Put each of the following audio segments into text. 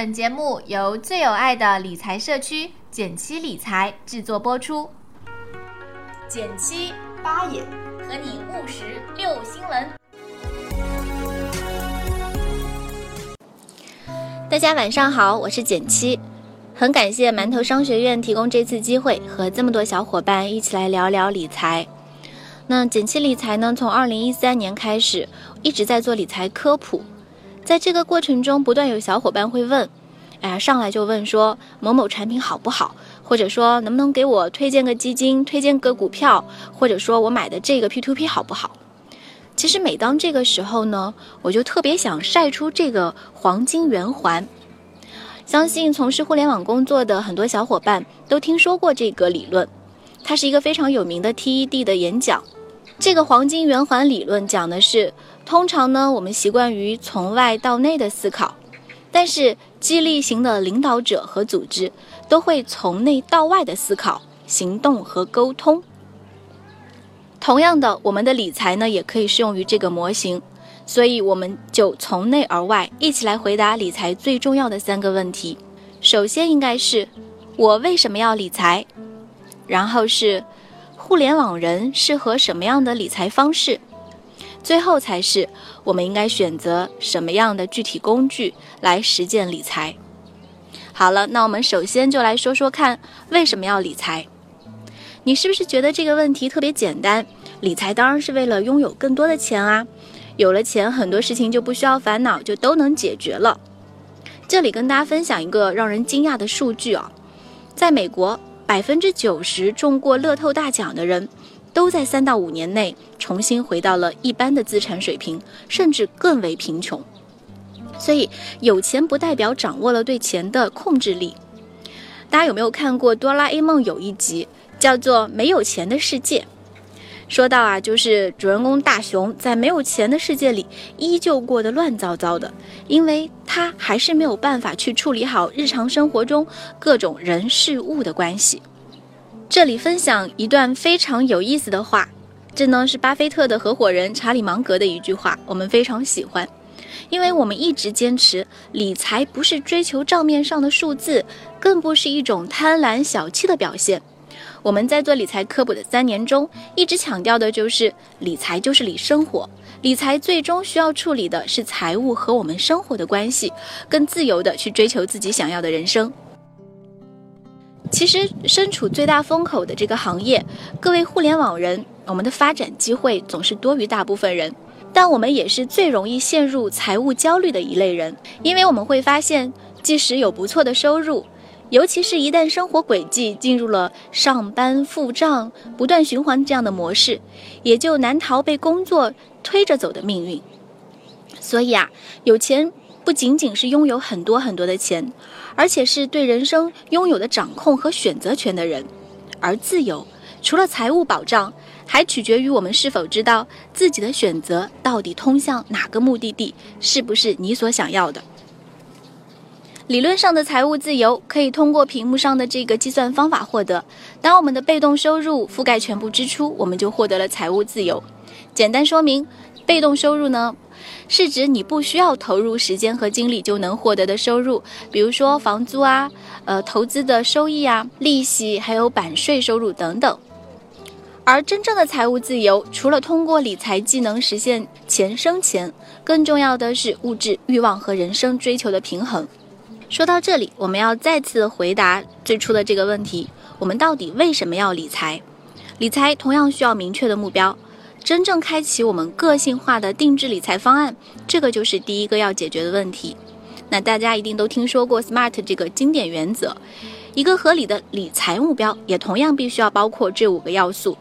本节目由最有爱的理财社区简七理财制作播出。简七八也和你务实六新闻。大家晚上好，我是简七，很感谢馒头商学院提供这次机会，和这么多小伙伴一起来聊聊理财。那简七理财呢，从二零一三年开始一直在做理财科普。在这个过程中，不断有小伙伴会问，哎呀，上来就问说某某产品好不好，或者说能不能给我推荐个基金、推荐个股票，或者说我买的这个 P2P 好不好？其实每当这个时候呢，我就特别想晒出这个黄金圆环。相信从事互联网工作的很多小伙伴都听说过这个理论，它是一个非常有名的 TED 的演讲。这个黄金圆环理论讲的是。通常呢，我们习惯于从外到内的思考，但是激励型的领导者和组织都会从内到外的思考、行动和沟通。同样的，我们的理财呢，也可以适用于这个模型。所以，我们就从内而外一起来回答理财最重要的三个问题。首先，应该是我为什么要理财？然后是互联网人适合什么样的理财方式？最后才是我们应该选择什么样的具体工具来实践理财。好了，那我们首先就来说说看为什么要理财。你是不是觉得这个问题特别简单？理财当然是为了拥有更多的钱啊！有了钱，很多事情就不需要烦恼，就都能解决了。这里跟大家分享一个让人惊讶的数据啊，在美国，百分之九十中过乐透大奖的人。都在三到五年内重新回到了一般的资产水平，甚至更为贫穷。所以，有钱不代表掌握了对钱的控制力。大家有没有看过《哆啦 A 梦》有一集叫做《没有钱的世界》？说到啊，就是主人公大雄在没有钱的世界里依旧过得乱糟糟的，因为他还是没有办法去处理好日常生活中各种人事物的关系。这里分享一段非常有意思的话，这呢是巴菲特的合伙人查理芒格的一句话，我们非常喜欢，因为我们一直坚持理财不是追求账面上的数字，更不是一种贪婪小气的表现。我们在做理财科普的三年中，一直强调的就是理财就是理生活，理财最终需要处理的是财务和我们生活的关系，更自由的去追求自己想要的人生。其实身处最大风口的这个行业，各位互联网人，我们的发展机会总是多于大部分人，但我们也是最容易陷入财务焦虑的一类人，因为我们会发现，即使有不错的收入，尤其是一旦生活轨迹进入了上班付账、不断循环这样的模式，也就难逃被工作推着走的命运。所以啊，有钱。不仅仅是拥有很多很多的钱，而且是对人生拥有的掌控和选择权的人。而自由，除了财务保障，还取决于我们是否知道自己的选择到底通向哪个目的地，是不是你所想要的。理论上的财务自由可以通过屏幕上的这个计算方法获得。当我们的被动收入覆盖全部支出，我们就获得了财务自由。简单说明，被动收入呢？是指你不需要投入时间和精力就能获得的收入，比如说房租啊、呃投资的收益啊、利息，还有版税收入等等。而真正的财务自由，除了通过理财技能实现钱生钱，更重要的是物质欲望和人生追求的平衡。说到这里，我们要再次回答最初的这个问题：我们到底为什么要理财？理财同样需要明确的目标。真正开启我们个性化的定制理财方案，这个就是第一个要解决的问题。那大家一定都听说过 SMART 这个经典原则，一个合理的理财目标也同样必须要包括这五个要素。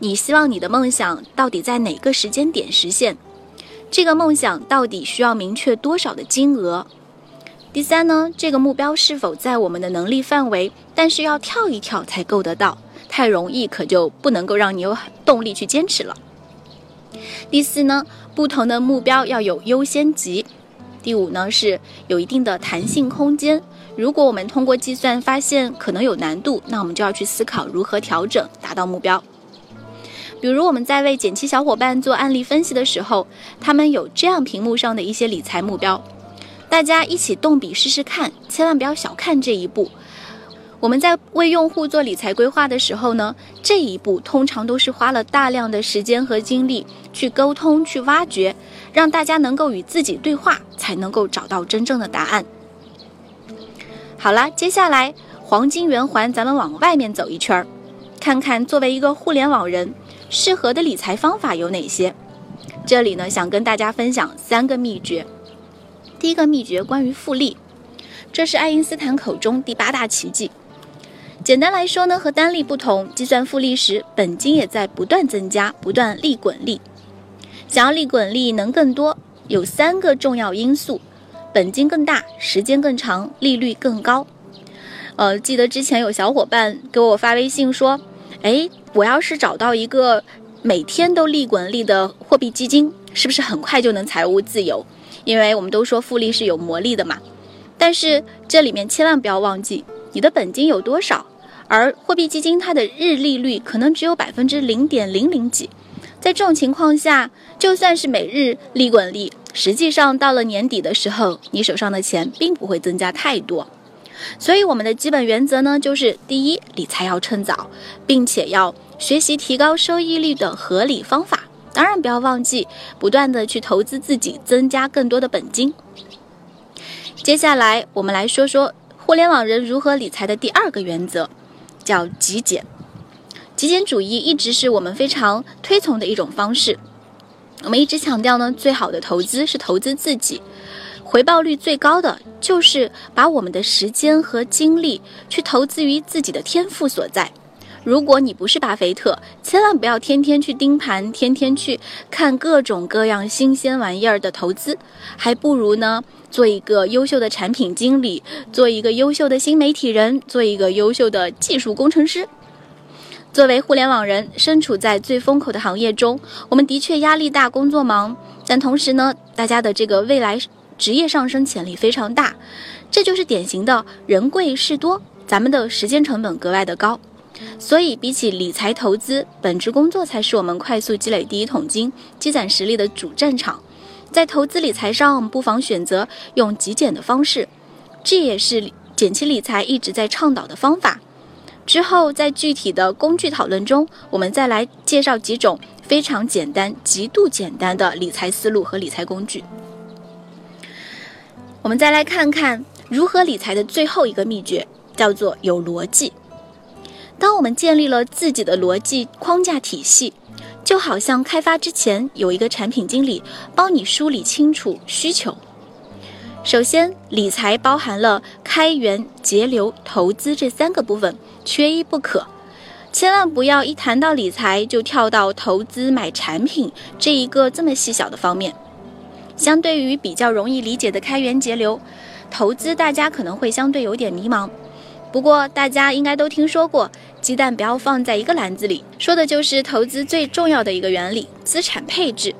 你希望你的梦想到底在哪个时间点实现？这个梦想到底需要明确多少的金额？第三呢，这个目标是否在我们的能力范围？但是要跳一跳才够得到。太容易，可就不能够让你有动力去坚持了。第四呢，不同的目标要有优先级。第五呢，是有一定的弹性空间。如果我们通过计算发现可能有难度，那我们就要去思考如何调整，达到目标。比如我们在为减七小伙伴做案例分析的时候，他们有这样屏幕上的一些理财目标。大家一起动笔试试看，千万不要小看这一步。我们在为用户做理财规划的时候呢，这一步通常都是花了大量的时间和精力去沟通、去挖掘，让大家能够与自己对话，才能够找到真正的答案。好了，接下来黄金圆环，咱们往外面走一圈儿，看看作为一个互联网人适合的理财方法有哪些。这里呢，想跟大家分享三个秘诀。第一个秘诀关于复利，这是爱因斯坦口中第八大奇迹。简单来说呢，和单利不同，计算复利时，本金也在不断增加，不断利滚利。想要利滚利能更多，有三个重要因素：本金更大，时间更长，利率更高。呃，记得之前有小伙伴给我发微信说：“哎，我要是找到一个每天都利滚利的货币基金，是不是很快就能财务自由？”因为我们都说复利是有魔力的嘛，但是这里面千万不要忘记你的本金有多少，而货币基金它的日利率可能只有百分之零点零零几，在这种情况下，就算是每日利滚利，实际上到了年底的时候，你手上的钱并不会增加太多。所以我们的基本原则呢，就是第一，理财要趁早，并且要学习提高收益率的合理方法。当然，不要忘记不断的去投资自己，增加更多的本金。接下来，我们来说说互联网人如何理财的第二个原则，叫极简。极简主义一直是我们非常推崇的一种方式。我们一直强调呢，最好的投资是投资自己，回报率最高的就是把我们的时间和精力去投资于自己的天赋所在。如果你不是巴菲特，千万不要天天去盯盘，天天去看各种各样新鲜玩意儿的投资，还不如呢做一个优秀的产品经理，做一个优秀的新媒体人，做一个优秀的技术工程师。作为互联网人，身处在最风口的行业中，我们的确压力大，工作忙，但同时呢，大家的这个未来职业上升潜力非常大，这就是典型的人贵事多，咱们的时间成本格外的高。所以，比起理财投资，本职工作才是我们快速积累第一桶金、积攒实力的主战场。在投资理财上，我们不妨选择用极简的方式，这也是简期理财一直在倡导的方法。之后，在具体的工具讨论中，我们再来介绍几种非常简单、极度简单的理财思路和理财工具。我们再来看看如何理财的最后一个秘诀，叫做有逻辑。当我们建立了自己的逻辑框架体系，就好像开发之前有一个产品经理帮你梳理清楚需求。首先，理财包含了开源节流、投资这三个部分，缺一不可。千万不要一谈到理财就跳到投资买产品这一个这么细小的方面。相对于比较容易理解的开源节流，投资大家可能会相对有点迷茫。不过大家应该都听说过。鸡蛋不要放在一个篮子里，说的就是投资最重要的一个原理——资产配置。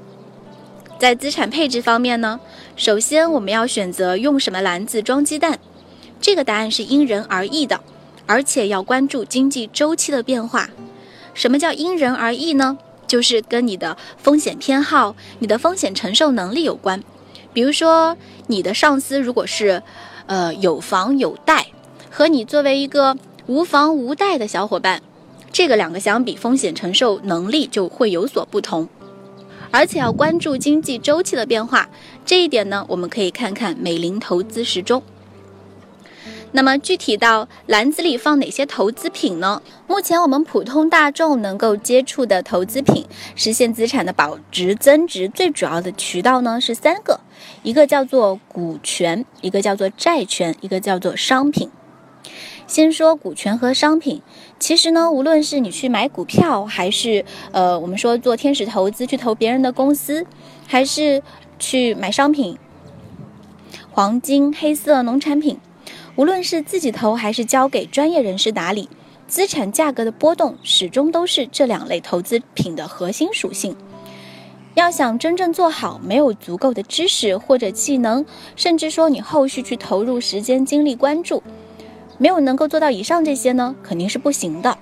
在资产配置方面呢，首先我们要选择用什么篮子装鸡蛋，这个答案是因人而异的，而且要关注经济周期的变化。什么叫因人而异呢？就是跟你的风险偏好、你的风险承受能力有关。比如说，你的上司如果是，呃，有房有贷，和你作为一个。无房无贷的小伙伴，这个两个相比，风险承受能力就会有所不同，而且要关注经济周期的变化。这一点呢，我们可以看看美林投资时钟。那么具体到篮子里放哪些投资品呢？目前我们普通大众能够接触的投资品，实现资产的保值增值，最主要的渠道呢是三个，一个叫做股权，一个叫做债权，一个叫做商品。先说股权和商品，其实呢，无论是你去买股票，还是呃，我们说做天使投资去投别人的公司，还是去买商品，黄金、黑色、农产品，无论是自己投还是交给专业人士打理，资产价格的波动始终都是这两类投资品的核心属性。要想真正做好，没有足够的知识或者技能，甚至说你后续去投入时间、精力、关注。没有能够做到以上这些呢，肯定是不行的。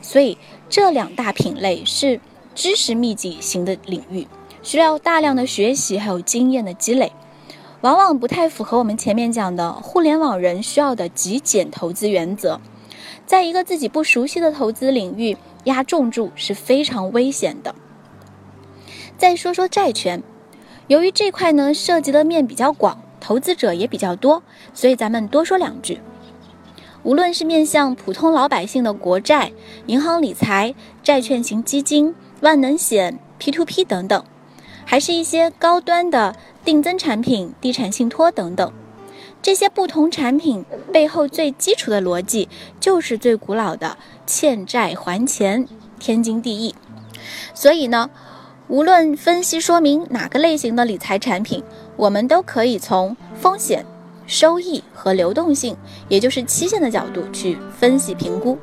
所以这两大品类是知识密集型的领域，需要大量的学习还有经验的积累。往往不太符合我们前面讲的互联网人需要的极简投资原则。在一个自己不熟悉的投资领域压重注是非常危险的。再说说债券，由于这块呢涉及的面比较广，投资者也比较多，所以咱们多说两句。无论是面向普通老百姓的国债、银行理财、债券型基金、万能险、P2P 等等，还是一些高端的定增产品、地产信托等等。这些不同产品背后最基础的逻辑，就是最古老的欠债还钱，天经地义。所以呢，无论分析说明哪个类型的理财产品，我们都可以从风险、收益和流动性，也就是期限的角度去分析评估。